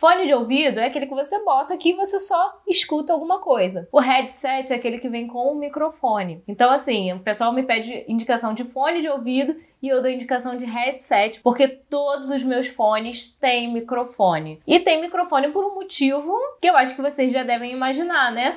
Fone de ouvido é aquele que você bota aqui e você só escuta alguma coisa. O headset é aquele que vem com o microfone. Então, assim, o pessoal me pede indicação de fone de ouvido e eu dou indicação de headset, porque todos os meus fones têm microfone. E tem microfone por um motivo que eu acho que vocês já devem imaginar, né?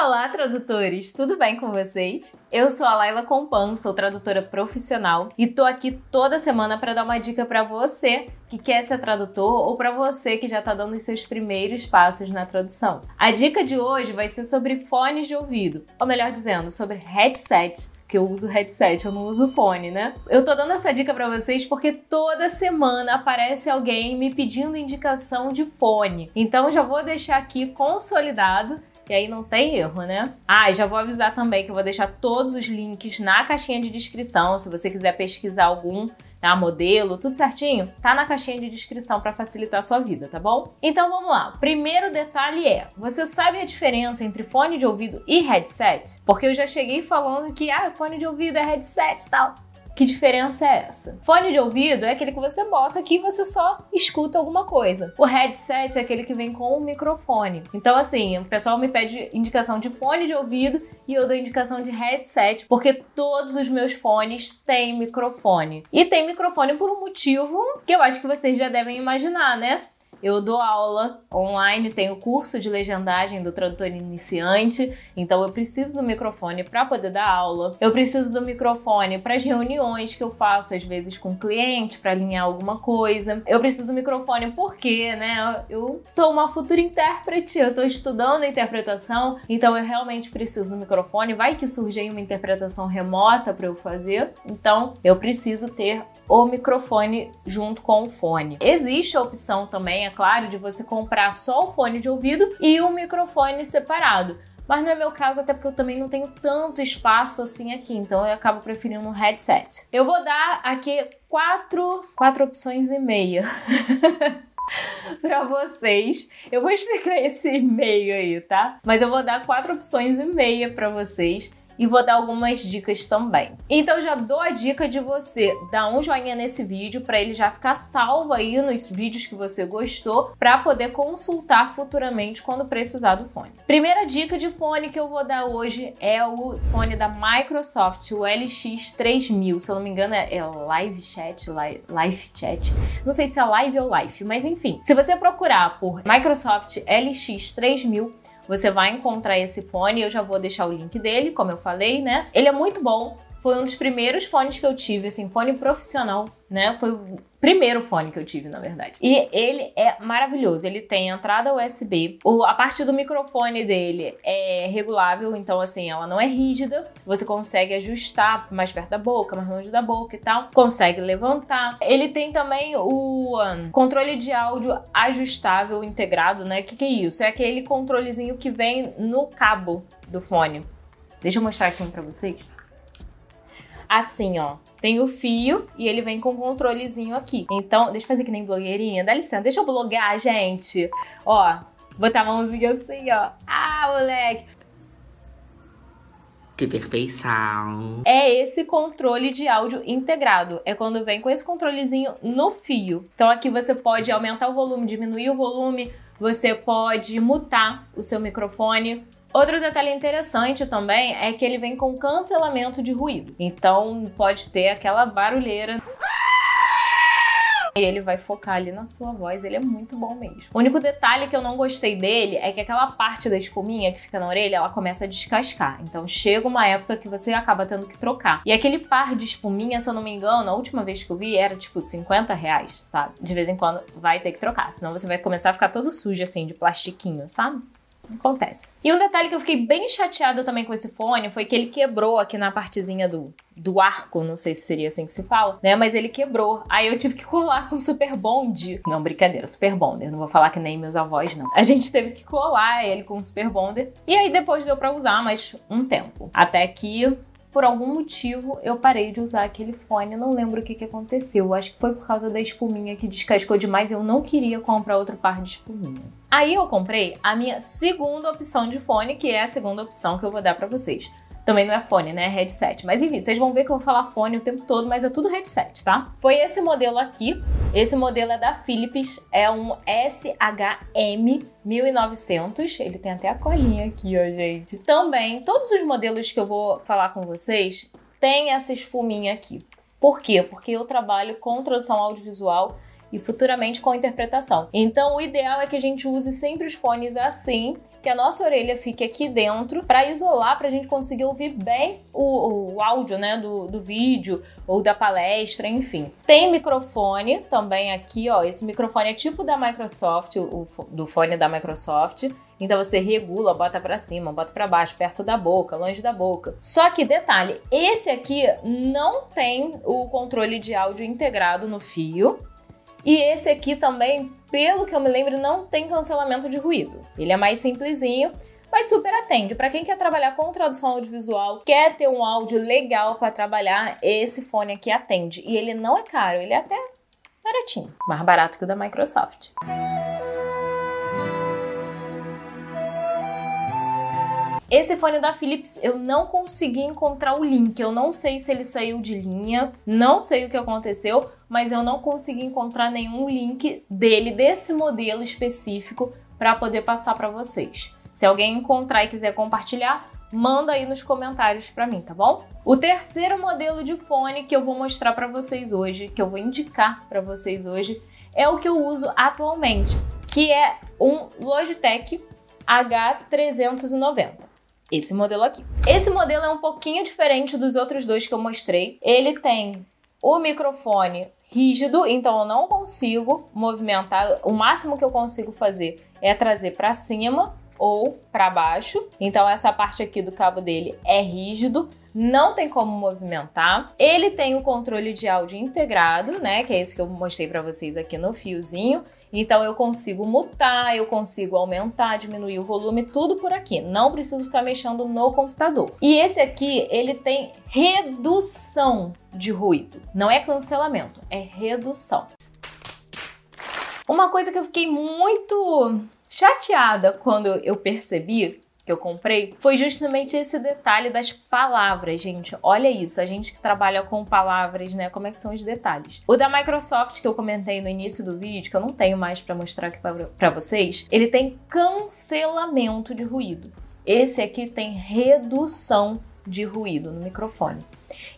Olá, tradutores! Tudo bem com vocês? Eu sou a Laila Compan, sou tradutora profissional e tô aqui toda semana para dar uma dica para você que quer ser tradutor ou para você que já está dando os seus primeiros passos na tradução. A dica de hoje vai ser sobre fones de ouvido, ou melhor dizendo, sobre headset que eu uso headset, eu não uso fone, né? Eu tô dando essa dica para vocês porque toda semana aparece alguém me pedindo indicação de fone. Então já vou deixar aqui consolidado e aí não tem erro, né? Ah, já vou avisar também que eu vou deixar todos os links na caixinha de descrição, se você quiser pesquisar algum tá? Modelo, tudo certinho, tá na caixinha de descrição para facilitar a sua vida, tá bom? Então vamos lá. Primeiro detalhe é: você sabe a diferença entre fone de ouvido e headset? Porque eu já cheguei falando que ah, fone de ouvido é headset e tal. Que diferença é essa? Fone de ouvido é aquele que você bota aqui e você só escuta alguma coisa. O headset é aquele que vem com o microfone. Então, assim, o pessoal me pede indicação de fone de ouvido e eu dou indicação de headset, porque todos os meus fones têm microfone. E tem microfone por um motivo que eu acho que vocês já devem imaginar, né? Eu dou aula online, tenho curso de legendagem do tradutor iniciante, então eu preciso do microfone para poder dar aula. Eu preciso do microfone para as reuniões que eu faço às vezes com cliente para alinhar alguma coisa. Eu preciso do microfone porque, né, eu sou uma futura intérprete, eu estou estudando interpretação, então eu realmente preciso do microfone. Vai que surge aí uma interpretação remota para eu fazer, então eu preciso ter o microfone junto com o fone. Existe a opção também, é claro, de você comprar só o fone de ouvido e o microfone separado. Mas não é meu caso, até porque eu também não tenho tanto espaço assim aqui, então eu acabo preferindo um headset. Eu vou dar aqui quatro, quatro opções e meia. para vocês. Eu vou explicar esse meio aí, tá? Mas eu vou dar quatro opções e meia para vocês e vou dar algumas dicas também. Então já dou a dica de você dar um joinha nesse vídeo para ele já ficar salvo aí nos vídeos que você gostou para poder consultar futuramente quando precisar do fone. Primeira dica de fone que eu vou dar hoje é o fone da Microsoft, o LX3000. Se eu não me engano é Live Chat, Live Chat. Não sei se é Live ou Live, mas enfim. Se você procurar por Microsoft LX3000 você vai encontrar esse fone, eu já vou deixar o link dele, como eu falei, né? Ele é muito bom. Foi um dos primeiros fones que eu tive, assim, fone profissional, né? Foi o primeiro fone que eu tive, na verdade. E ele é maravilhoso. Ele tem entrada USB. O, a parte do microfone dele é regulável, então assim, ela não é rígida. Você consegue ajustar mais perto da boca, mais longe da boca e tal. Consegue levantar. Ele tem também o um, controle de áudio ajustável integrado, né? O que, que é isso? É aquele controlezinho que vem no cabo do fone. Deixa eu mostrar aqui um pra vocês. Assim, ó tem o fio e ele vem com um controlezinho aqui. Então, deixa eu fazer que nem blogueirinha. Dá licença, deixa eu blogar, gente. Ó, botar a mãozinha assim, ó. Ah, moleque. Que perfeição. É esse controle de áudio integrado. É quando vem com esse controlezinho no fio. Então aqui você pode aumentar o volume, diminuir o volume, você pode mutar o seu microfone. Outro detalhe interessante também é que ele vem com cancelamento de ruído. Então pode ter aquela barulheira. E ele vai focar ali na sua voz, ele é muito bom mesmo. O único detalhe que eu não gostei dele é que aquela parte da espuminha que fica na orelha, ela começa a descascar. Então chega uma época que você acaba tendo que trocar. E aquele par de espuminha, se eu não me engano, a última vez que eu vi era tipo 50 reais, sabe? De vez em quando vai ter que trocar, senão você vai começar a ficar todo sujo assim, de plastiquinho, sabe? Acontece. E um detalhe que eu fiquei bem chateada também com esse fone foi que ele quebrou aqui na partezinha do, do arco, não sei se seria assim que se fala, né? Mas ele quebrou. Aí eu tive que colar com super bond. Não, brincadeira, super bonder. Não vou falar que nem meus avós, não. A gente teve que colar ele com super bonder. E aí depois deu para usar mais um tempo. Até que por algum motivo eu parei de usar aquele fone, não lembro o que, que aconteceu. Acho que foi por causa da espuminha que descascou demais eu não queria comprar outro par de espuminha. Aí eu comprei a minha segunda opção de fone, que é a segunda opção que eu vou dar para vocês. Também não é fone, né? É headset. Mas enfim, vocês vão ver que eu vou falar fone o tempo todo, mas é tudo headset, tá? Foi esse modelo aqui. Esse modelo é da Philips, é um SHM 1900. Ele tem até a colinha aqui, ó, gente. Também, todos os modelos que eu vou falar com vocês têm essa espuminha aqui. Por quê? Porque eu trabalho com tradução audiovisual e futuramente com interpretação. Então, o ideal é que a gente use sempre os fones assim, que a nossa orelha fique aqui dentro para isolar, para a gente conseguir ouvir bem o, o áudio, né, do, do vídeo ou da palestra, enfim. Tem microfone também aqui, ó. Esse microfone é tipo da Microsoft, o, do fone da Microsoft. Então você regula, bota para cima, bota para baixo, perto da boca, longe da boca. Só que detalhe, esse aqui não tem o controle de áudio integrado no fio. E esse aqui também, pelo que eu me lembro, não tem cancelamento de ruído. Ele é mais simplesinho, mas super atende. Para quem quer trabalhar com tradução audiovisual, quer ter um áudio legal para trabalhar, esse fone aqui atende. E ele não é caro, ele é até baratinho, mais barato que o da Microsoft. Esse fone da Philips eu não consegui encontrar o link. Eu não sei se ele saiu de linha, não sei o que aconteceu, mas eu não consegui encontrar nenhum link dele, desse modelo específico, para poder passar para vocês. Se alguém encontrar e quiser compartilhar, manda aí nos comentários para mim, tá bom? O terceiro modelo de fone que eu vou mostrar para vocês hoje, que eu vou indicar para vocês hoje, é o que eu uso atualmente, que é um Logitech H390 esse modelo aqui. Esse modelo é um pouquinho diferente dos outros dois que eu mostrei. Ele tem o microfone rígido, então eu não consigo movimentar. O máximo que eu consigo fazer é trazer para cima ou para baixo. Então essa parte aqui do cabo dele é rígido, não tem como movimentar. Ele tem o controle de áudio integrado, né, que é esse que eu mostrei para vocês aqui no fiozinho. Então eu consigo mutar, eu consigo aumentar, diminuir o volume, tudo por aqui. Não preciso ficar mexendo no computador. E esse aqui, ele tem redução de ruído. Não é cancelamento, é redução. Uma coisa que eu fiquei muito chateada quando eu percebi que eu comprei foi justamente esse detalhe das palavras, gente. Olha isso, a gente que trabalha com palavras, né? Como é que são os detalhes? O da Microsoft que eu comentei no início do vídeo, que eu não tenho mais para mostrar aqui para vocês, ele tem cancelamento de ruído. Esse aqui tem redução de ruído no microfone.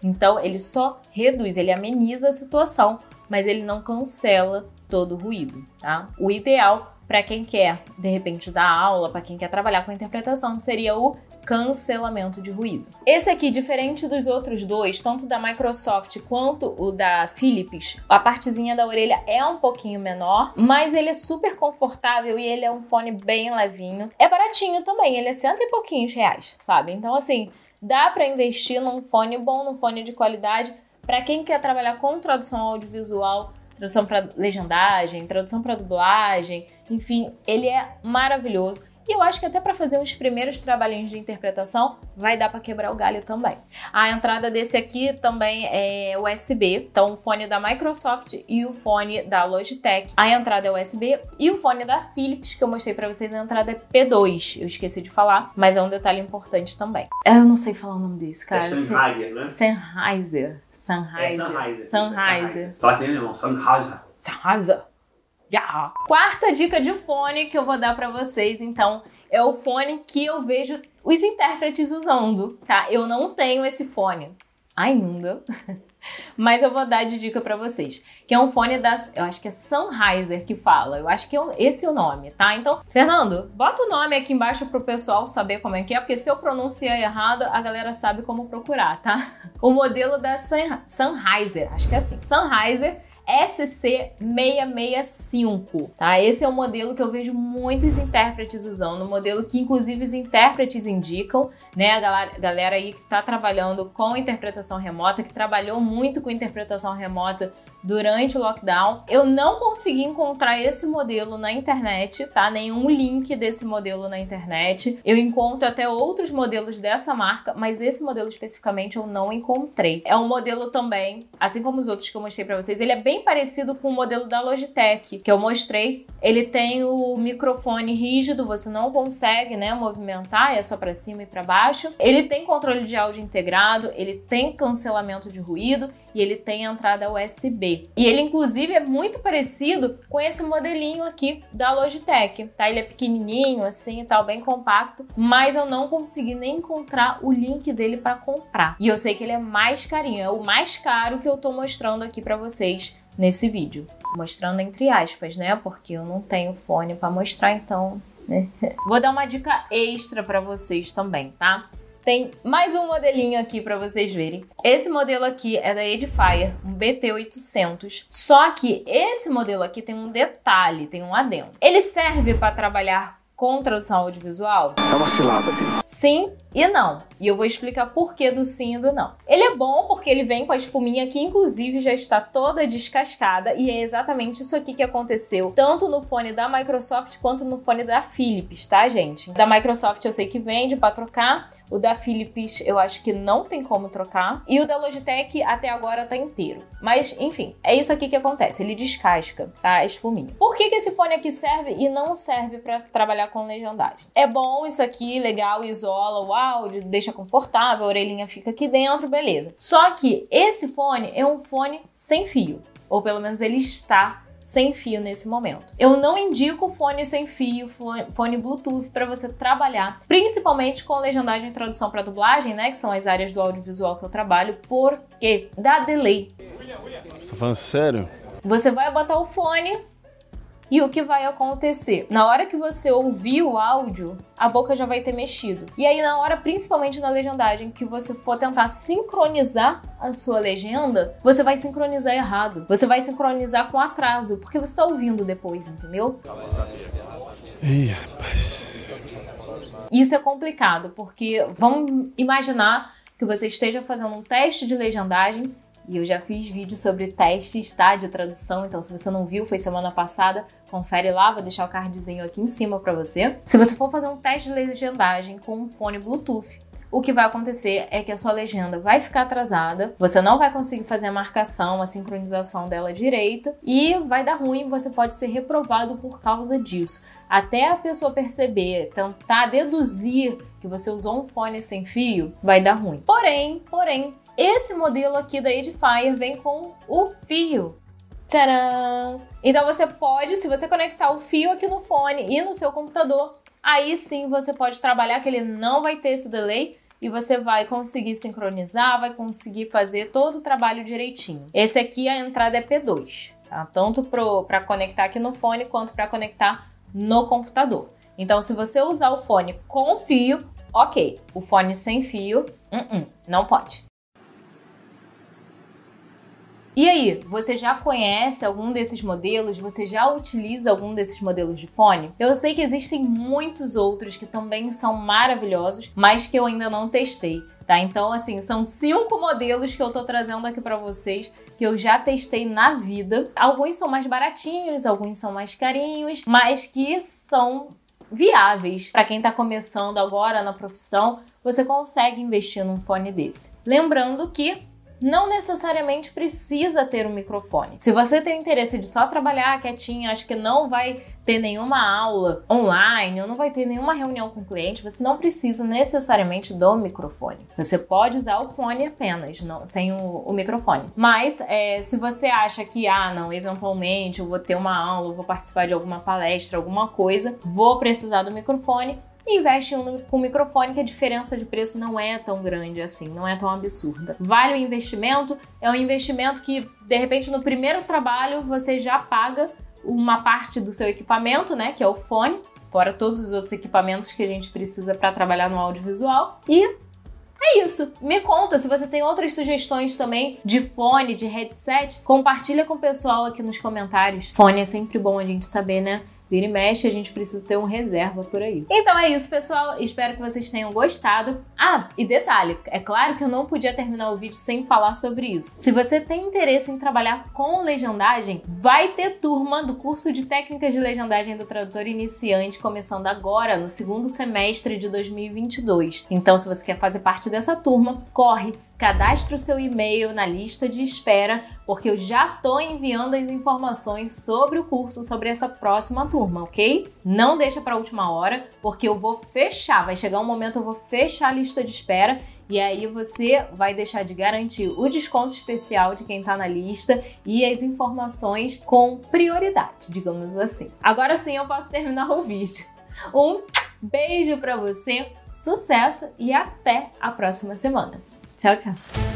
Então ele só reduz, ele ameniza a situação, mas ele não cancela todo o ruído, tá? O ideal para quem quer, de repente, dar aula, para quem quer trabalhar com interpretação, seria o cancelamento de ruído. Esse aqui, diferente dos outros dois, tanto da Microsoft quanto o da Philips, a partezinha da orelha é um pouquinho menor, mas ele é super confortável e ele é um fone bem levinho. É baratinho também, ele é cento e pouquinhos reais, sabe? Então, assim, dá para investir num fone bom, num fone de qualidade. Para quem quer trabalhar com tradução audiovisual, tradução para legendagem, tradução para dublagem, enfim, ele é maravilhoso. E eu acho que até para fazer uns primeiros trabalhinhos de interpretação vai dar para quebrar o galho também. A entrada desse aqui também é USB, então o fone da Microsoft e o fone da Logitech. A entrada é USB e o fone da Philips que eu mostrei para vocês, a entrada é P2. Eu esqueci de falar, mas é um detalhe importante também. Eu não sei falar o nome desse, cara. É Sennheiser, né? Sennheiser. Sennheiser. É Sennheiser. Sennheiser. Fala que nem alemão, Sennheiser. Sennheiser. Yeah. Quarta dica de fone que eu vou dar para vocês, então, é o fone que eu vejo os intérpretes usando, tá? Eu não tenho esse fone ainda, mas eu vou dar de dica para vocês, que é um fone da, eu acho que é Sennheiser que fala, eu acho que é esse é o nome, tá? Então, Fernando, bota o nome aqui embaixo pro pessoal saber como é que é, porque se eu pronunciar errado, a galera sabe como procurar, tá? O modelo da Sennheiser, acho que é assim, Sennheiser SC665, tá? Esse é o modelo que eu vejo muitos intérpretes usando, um modelo que inclusive os intérpretes indicam, né? A galera, galera aí que está trabalhando com interpretação remota, que trabalhou muito com interpretação remota durante o lockdown. Eu não consegui encontrar esse modelo na internet, tá? Nenhum link desse modelo na internet. Eu encontro até outros modelos dessa marca, mas esse modelo especificamente eu não encontrei. É um modelo também, assim como os outros que eu mostrei para vocês, ele é bem parecido com o modelo da Logitech que eu mostrei. Ele tem o microfone rígido, você não consegue, né, movimentar, é só para cima e para baixo. Ele tem controle de áudio integrado, ele tem cancelamento de ruído e ele tem entrada USB. E ele inclusive é muito parecido com esse modelinho aqui da Logitech, tá? Ele é pequenininho assim e tal, bem compacto, mas eu não consegui nem encontrar o link dele para comprar. E eu sei que ele é mais carinho, é o mais caro que eu tô mostrando aqui para vocês nesse vídeo. Mostrando entre aspas, né? Porque eu não tenho fone para mostrar, então né? Vou dar uma dica extra para vocês também, tá? Tem mais um modelinho aqui para vocês verem. Esse modelo aqui é da Edifier, um BT800. Só que esse modelo aqui tem um detalhe, tem um adendo. Ele serve para trabalhar com tradução audiovisual? É uma cilada, Sim e não. E eu vou explicar por que do sim e do não. Ele é bom porque ele vem com a espuminha que inclusive já está toda descascada e é exatamente isso aqui que aconteceu, tanto no fone da Microsoft quanto no fone da Philips, tá, gente? Da Microsoft eu sei que vende para trocar, o da Philips eu acho que não tem como trocar. E o da Logitech até agora tá inteiro. Mas, enfim, é isso aqui que acontece. Ele descasca, tá? A espuminha. Por que, que esse fone aqui serve e não serve para trabalhar com legendagem? É bom isso aqui, legal, isola o áudio, deixa confortável, a orelhinha fica aqui dentro, beleza. Só que esse fone é um fone sem fio. Ou pelo menos ele está sem fio nesse momento. Eu não indico fone sem fio, fone Bluetooth para você trabalhar, principalmente com legendagem e tradução para dublagem, né, que são as áreas do audiovisual que eu trabalho, porque dá delay. Você tá falando sério? Você vai botar o fone, e o que vai acontecer? Na hora que você ouvir o áudio, a boca já vai ter mexido. E aí, na hora, principalmente na legendagem, que você for tentar sincronizar a sua legenda, você vai sincronizar errado. Você vai sincronizar com atraso, porque você está ouvindo depois, entendeu? Ih, rapaz. Isso é complicado, porque vamos imaginar que você esteja fazendo um teste de legendagem e eu já fiz vídeo sobre testes, tá? De tradução, então se você não viu, foi semana passada, confere lá, vou deixar o cardzinho aqui em cima para você. Se você for fazer um teste de legendagem com um fone Bluetooth, o que vai acontecer é que a sua legenda vai ficar atrasada, você não vai conseguir fazer a marcação, a sincronização dela direito e vai dar ruim, você pode ser reprovado por causa disso. Até a pessoa perceber, tentar deduzir que você usou um fone sem fio, vai dar ruim. Porém, porém, esse modelo aqui da Edifier vem com o fio. Tcharam! Então você pode, se você conectar o fio aqui no fone e no seu computador, aí sim você pode trabalhar que ele não vai ter esse delay e você vai conseguir sincronizar, vai conseguir fazer todo o trabalho direitinho. Esse aqui a entrada é P2, tá? Tanto para conectar aqui no fone quanto para conectar no computador. Então, se você usar o fone com fio, ok. O fone sem fio, uh -uh, não pode. E aí, você já conhece algum desses modelos? Você já utiliza algum desses modelos de fone? Eu sei que existem muitos outros que também são maravilhosos, mas que eu ainda não testei. Tá? Então, assim, são cinco modelos que eu tô trazendo aqui para vocês que eu já testei na vida. Alguns são mais baratinhos, alguns são mais carinhos, mas que são viáveis para quem está começando agora na profissão. Você consegue investir num fone desse. Lembrando que não necessariamente precisa ter um microfone. Se você tem interesse de só trabalhar quietinho, acho que não vai ter nenhuma aula online ou não vai ter nenhuma reunião com o cliente, você não precisa necessariamente do microfone. Você pode usar o fone apenas, não, sem o, o microfone. Mas é, se você acha que, ah, não, eventualmente eu vou ter uma aula, vou participar de alguma palestra, alguma coisa, vou precisar do microfone, investe um com microfone que a diferença de preço não é tão grande assim, não é tão absurda. Vale o investimento, é um investimento que de repente no primeiro trabalho você já paga uma parte do seu equipamento, né, que é o fone, fora todos os outros equipamentos que a gente precisa para trabalhar no audiovisual e é isso. Me conta se você tem outras sugestões também de fone, de headset. Compartilha com o pessoal aqui nos comentários. Fone é sempre bom a gente saber, né? Vira e mexe, a gente precisa ter um reserva por aí. Então é isso, pessoal. Espero que vocês tenham gostado. Ah, e detalhe, é claro que eu não podia terminar o vídeo sem falar sobre isso. Se você tem interesse em trabalhar com legendagem, vai ter turma do curso de técnicas de legendagem do tradutor iniciante começando agora, no segundo semestre de 2022. Então, se você quer fazer parte dessa turma, corre cadastre o seu e-mail na lista de espera, porque eu já estou enviando as informações sobre o curso, sobre essa próxima turma, ok? Não deixa para a última hora, porque eu vou fechar, vai chegar um momento eu vou fechar a lista de espera e aí você vai deixar de garantir o desconto especial de quem está na lista e as informações com prioridade, digamos assim. Agora sim eu posso terminar o vídeo. Um beijo para você, sucesso e até a próxima semana. Chao, chao.